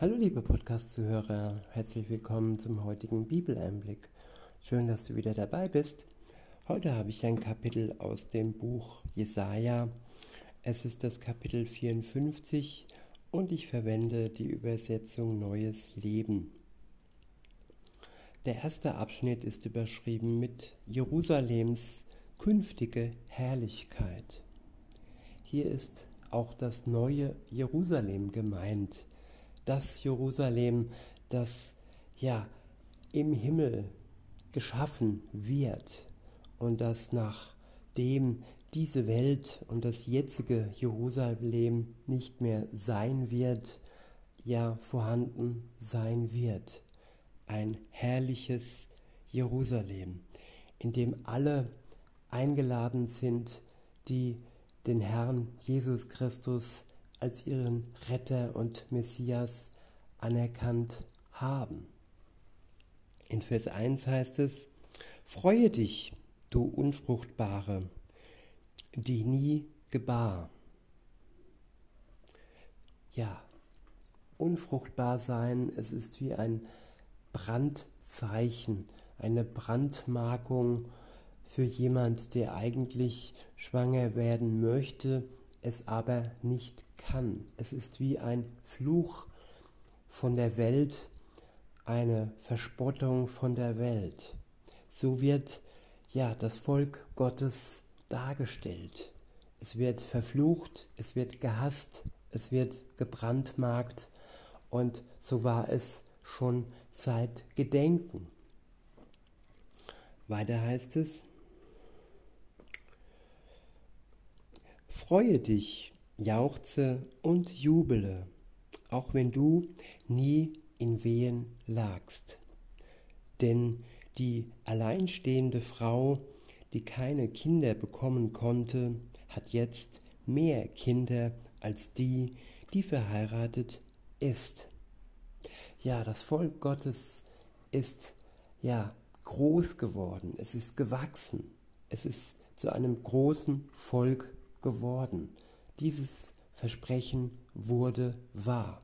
Hallo liebe Podcast-Zuhörer, herzlich willkommen zum heutigen Bibeleinblick. Schön, dass du wieder dabei bist. Heute habe ich ein Kapitel aus dem Buch Jesaja. Es ist das Kapitel 54 und ich verwende die Übersetzung Neues Leben. Der erste Abschnitt ist überschrieben mit Jerusalems künftige Herrlichkeit. Hier ist auch das neue Jerusalem gemeint das Jerusalem, das ja im Himmel geschaffen wird und das nachdem diese Welt und das jetzige Jerusalem nicht mehr sein wird, ja vorhanden sein wird. Ein herrliches Jerusalem, in dem alle eingeladen sind, die den Herrn Jesus Christus als ihren Retter und Messias anerkannt haben. In Vers 1 heißt es, Freue dich, du Unfruchtbare, die nie gebar. Ja, unfruchtbar sein, es ist wie ein Brandzeichen, eine Brandmarkung für jemand, der eigentlich schwanger werden möchte, es aber nicht kann. Es ist wie ein Fluch von der Welt, eine Verspottung von der Welt. So wird ja das Volk Gottes dargestellt. Es wird verflucht, es wird gehasst, es wird gebrandmarkt und so war es schon seit Gedenken. Weiter heißt es, Freue dich, jauchze und jubele, auch wenn du nie in Wehen lagst. Denn die alleinstehende Frau, die keine Kinder bekommen konnte, hat jetzt mehr Kinder als die, die verheiratet ist. Ja, das Volk Gottes ist ja groß geworden, es ist gewachsen, es ist zu einem großen Volk geworden. Dieses Versprechen wurde wahr.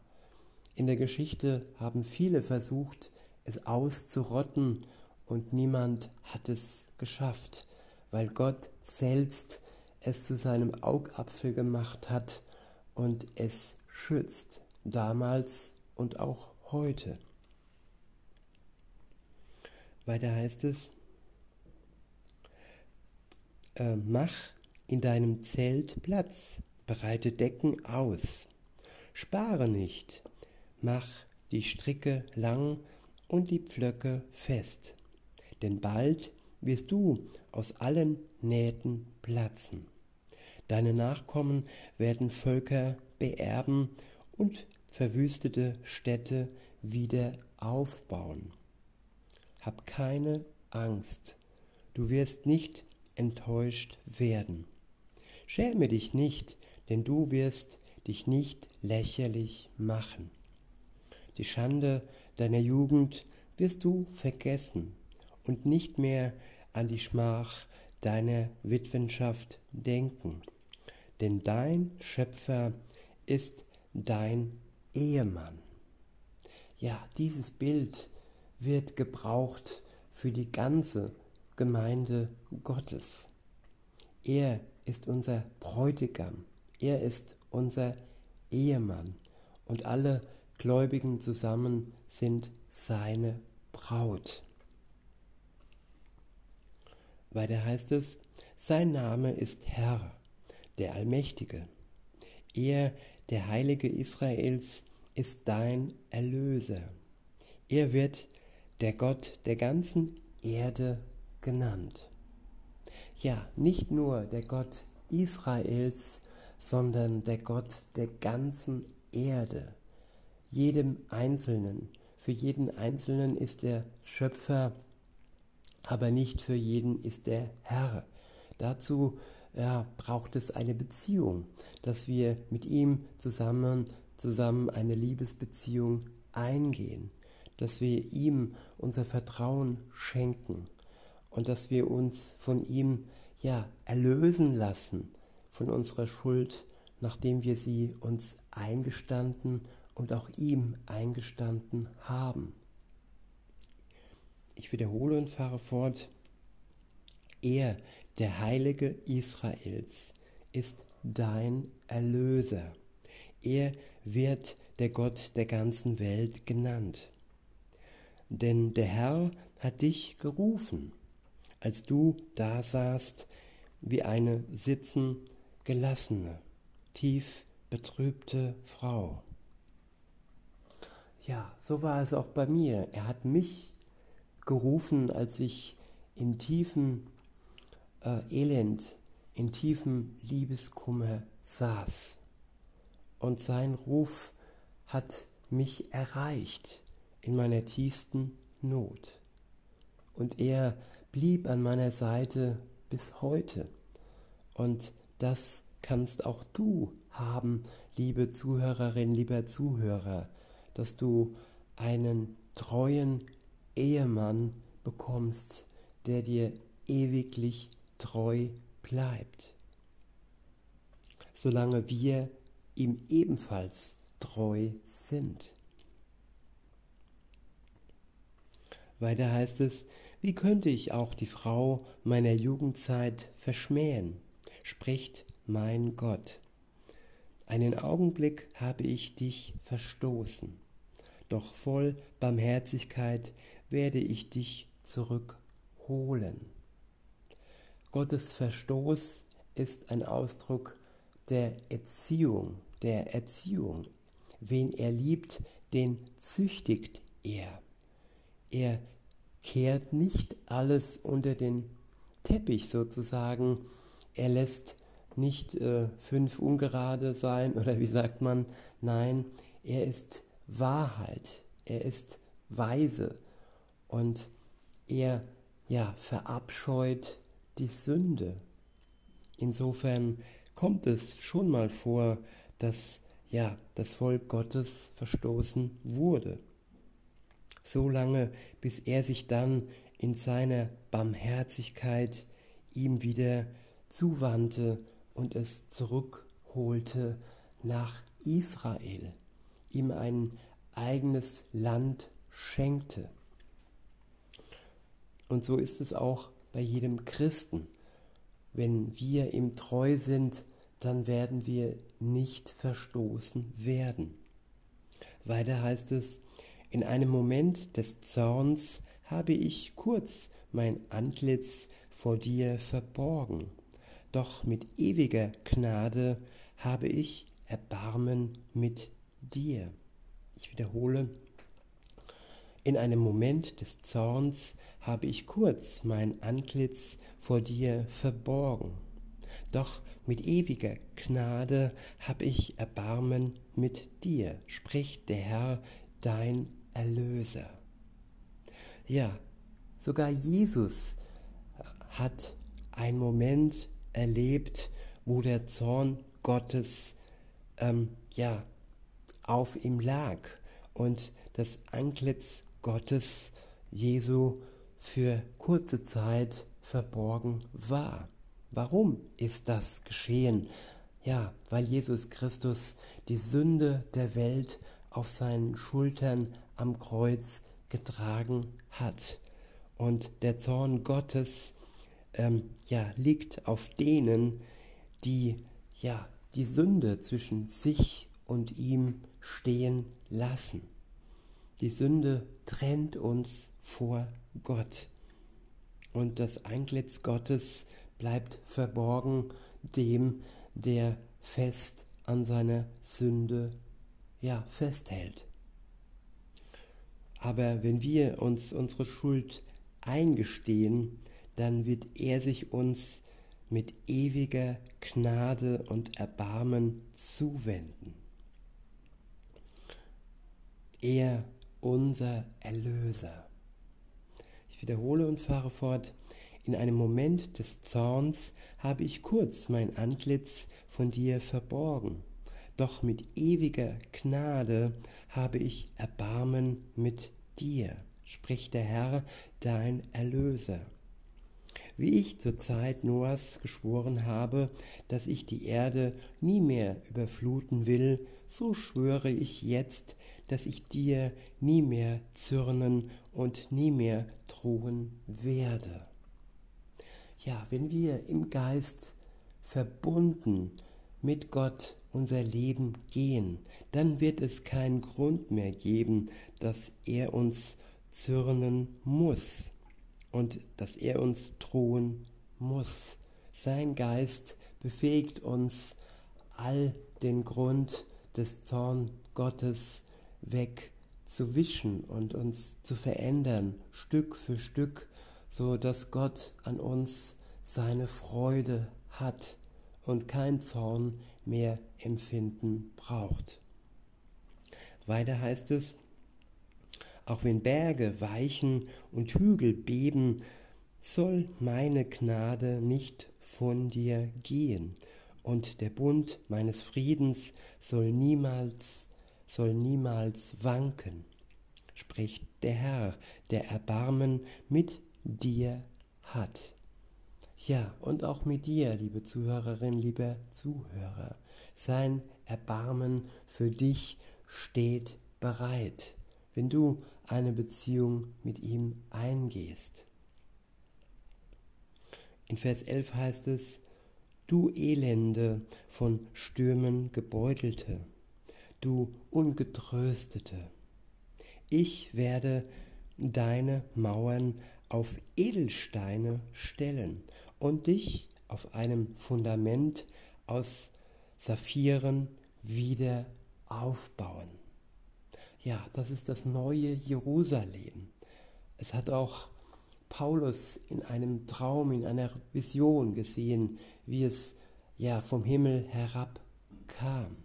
In der Geschichte haben viele versucht, es auszurotten und niemand hat es geschafft, weil Gott selbst es zu seinem Augapfel gemacht hat und es schützt, damals und auch heute. Weiter heißt es, äh, mach in deinem Zelt Platz, bereite Decken aus. Spare nicht, mach die Stricke lang und die Pflöcke fest, denn bald wirst du aus allen Nähten platzen. Deine Nachkommen werden Völker beerben und verwüstete Städte wieder aufbauen. Hab keine Angst, du wirst nicht enttäuscht werden. Schäme dich nicht, denn du wirst dich nicht lächerlich machen. Die Schande deiner Jugend wirst du vergessen und nicht mehr an die Schmach deiner Witwenschaft denken, denn dein Schöpfer ist dein Ehemann. Ja, dieses Bild wird gebraucht für die ganze Gemeinde Gottes. Er ist unser Bräutigam, er ist unser Ehemann und alle Gläubigen zusammen sind seine Braut. Weiter heißt es, sein Name ist Herr, der Allmächtige. Er, der Heilige Israels, ist dein Erlöser. Er wird der Gott der ganzen Erde genannt ja, nicht nur der Gott Israels, sondern der Gott der ganzen Erde, jedem Einzelnen. Für jeden Einzelnen ist der Schöpfer, aber nicht für jeden ist der Herr. Dazu ja, braucht es eine Beziehung, dass wir mit ihm zusammen, zusammen eine Liebesbeziehung eingehen, dass wir ihm unser Vertrauen schenken und dass wir uns von ihm ja erlösen lassen von unserer Schuld, nachdem wir sie uns eingestanden und auch ihm eingestanden haben. Ich wiederhole und fahre fort. Er, der Heilige Israels, ist dein Erlöser. Er wird der Gott der ganzen Welt genannt. Denn der Herr hat dich gerufen, als du da saßt wie eine sitzen gelassene, tief betrübte Frau. Ja, so war es auch bei mir. Er hat mich gerufen, als ich in tiefem äh, Elend, in tiefem Liebeskummer saß. Und sein Ruf hat mich erreicht in meiner tiefsten Not. Und er blieb an meiner Seite bis heute. Und das kannst auch du haben, liebe Zuhörerin, lieber Zuhörer, dass du einen treuen Ehemann bekommst, der dir ewiglich treu bleibt. Solange wir ihm ebenfalls treu sind. Weiter heißt es, wie könnte ich auch die Frau meiner Jugendzeit verschmähen, spricht mein Gott. Einen Augenblick habe ich dich verstoßen, doch voll Barmherzigkeit werde ich dich zurückholen. Gottes Verstoß ist ein Ausdruck der Erziehung, der Erziehung. Wen er liebt, den züchtigt er. Er kehrt nicht alles unter den Teppich sozusagen. Er lässt nicht äh, fünf ungerade sein oder wie sagt man, nein, er ist Wahrheit, er ist weise und er ja verabscheut die Sünde. Insofern kommt es schon mal vor, dass ja das Volk Gottes verstoßen wurde. So lange, bis er sich dann in seiner Barmherzigkeit ihm wieder zuwandte und es zurückholte nach Israel, ihm ein eigenes Land schenkte. Und so ist es auch bei jedem Christen. Wenn wir ihm treu sind, dann werden wir nicht verstoßen werden. Weiter heißt es, in einem Moment des Zorns habe ich kurz mein Antlitz vor dir verborgen. Doch mit ewiger Gnade habe ich Erbarmen mit dir. Ich wiederhole, in einem Moment des Zorns habe ich kurz mein Antlitz vor dir verborgen, doch mit ewiger Gnade habe ich Erbarmen mit dir, spricht der Herr, dein Erlöser. Ja, sogar Jesus hat einen Moment erlebt, wo der Zorn Gottes ähm, ja auf ihm lag und das Antlitz Gottes Jesu für kurze Zeit verborgen war. Warum ist das geschehen? Ja, weil Jesus Christus die Sünde der Welt auf seinen Schultern am Kreuz getragen hat. Und der Zorn Gottes ähm, ja, liegt auf denen, die ja, die Sünde zwischen sich und ihm stehen lassen. Die Sünde trennt uns vor Gott. Und das Antlitz Gottes bleibt verborgen dem, der fest an seiner Sünde ja, festhält. Aber wenn wir uns unsere Schuld eingestehen, dann wird er sich uns mit ewiger Gnade und Erbarmen zuwenden. Er, unser Erlöser. Ich wiederhole und fahre fort. In einem Moment des Zorns habe ich kurz mein Antlitz von dir verborgen, doch mit ewiger Gnade habe ich Erbarmen mit dir, spricht der Herr, dein Erlöser wie ich zur Zeit Noahs geschworen habe, dass ich die Erde nie mehr überfluten will so schwöre ich jetzt, dass ich dir nie mehr zürnen und nie mehr drohen werde. Ja, wenn wir im Geist verbunden mit Gott unser Leben gehen, dann wird es keinen Grund mehr geben, dass er uns zürnen muss und dass er uns drohen muss. Sein Geist befähigt uns, all den Grund des Zorn Gottes wegzuwischen und uns zu verändern, Stück für Stück, so dass Gott an uns seine Freude hat und kein Zorn mehr empfinden braucht. Weiter heißt es, auch wenn Berge weichen und Hügel beben, soll meine Gnade nicht von dir gehen, und der Bund meines Friedens soll niemals, soll niemals wanken, spricht der Herr, der Erbarmen mit dir hat. Ja, und auch mit dir, liebe Zuhörerin, lieber Zuhörer. Sein Erbarmen für dich steht bereit, wenn du eine Beziehung mit ihm eingehst. In Vers 11 heißt es, Du Elende von Stürmen gebeutelte, du Ungetröstete, ich werde deine Mauern auf Edelsteine stellen und dich auf einem Fundament aus Saphiren wieder aufbauen. Ja, das ist das neue Jerusalem. Es hat auch Paulus in einem Traum, in einer Vision gesehen, wie es ja vom Himmel herabkam.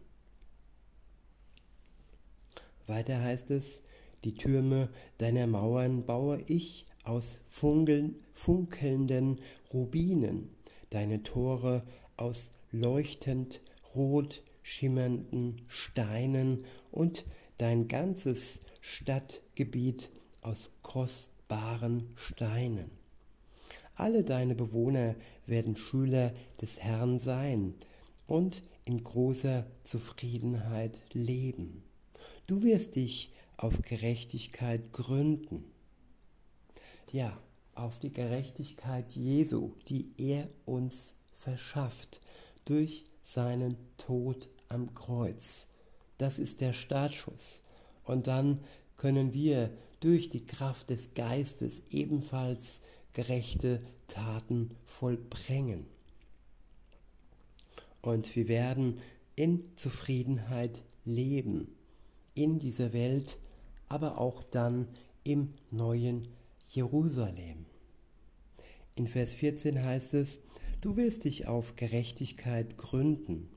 Weiter heißt es, die Türme deiner Mauern baue ich aus funkeln, funkelnden Rubinen, deine Tore aus leuchtend rot schimmernden Steinen und dein ganzes Stadtgebiet aus kostbaren Steinen. Alle deine Bewohner werden Schüler des Herrn sein und in großer Zufriedenheit leben. Du wirst dich auf Gerechtigkeit gründen. Ja, auf die Gerechtigkeit Jesu, die er uns verschafft durch seinen Tod am Kreuz. Das ist der Startschuss. Und dann können wir durch die Kraft des Geistes ebenfalls gerechte Taten vollbringen. Und wir werden in Zufriedenheit leben, in dieser Welt, aber auch dann im neuen Jerusalem. In Vers 14 heißt es, du wirst dich auf Gerechtigkeit gründen.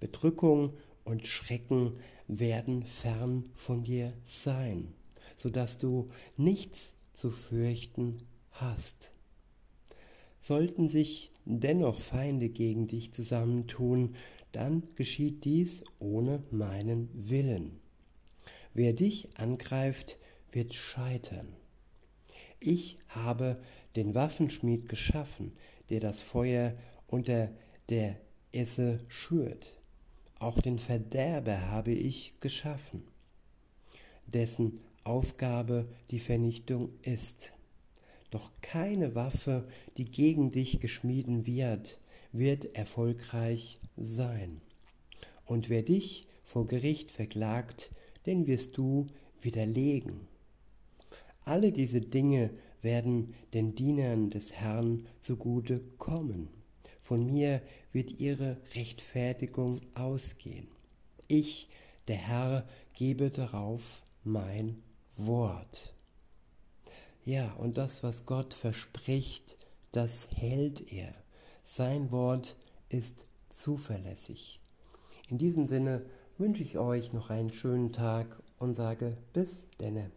Bedrückung und Schrecken werden fern von dir sein, sodass du nichts zu fürchten hast. Sollten sich dennoch Feinde gegen dich zusammentun, dann geschieht dies ohne meinen Willen. Wer dich angreift, wird scheitern. Ich habe den Waffenschmied geschaffen, der das Feuer unter der Esse schürt. Auch den Verderber habe ich geschaffen, dessen Aufgabe die Vernichtung ist. Doch keine Waffe, die gegen dich geschmieden wird, wird erfolgreich sein. Und wer dich vor Gericht verklagt, den wirst du widerlegen. Alle diese Dinge werden den Dienern des Herrn zugute kommen. Von mir wird ihre Rechtfertigung ausgehen. Ich, der Herr, gebe darauf mein Wort. Ja, und das, was Gott verspricht, das hält er. Sein Wort ist zuverlässig. In diesem Sinne wünsche ich euch noch einen schönen Tag und sage bis denne.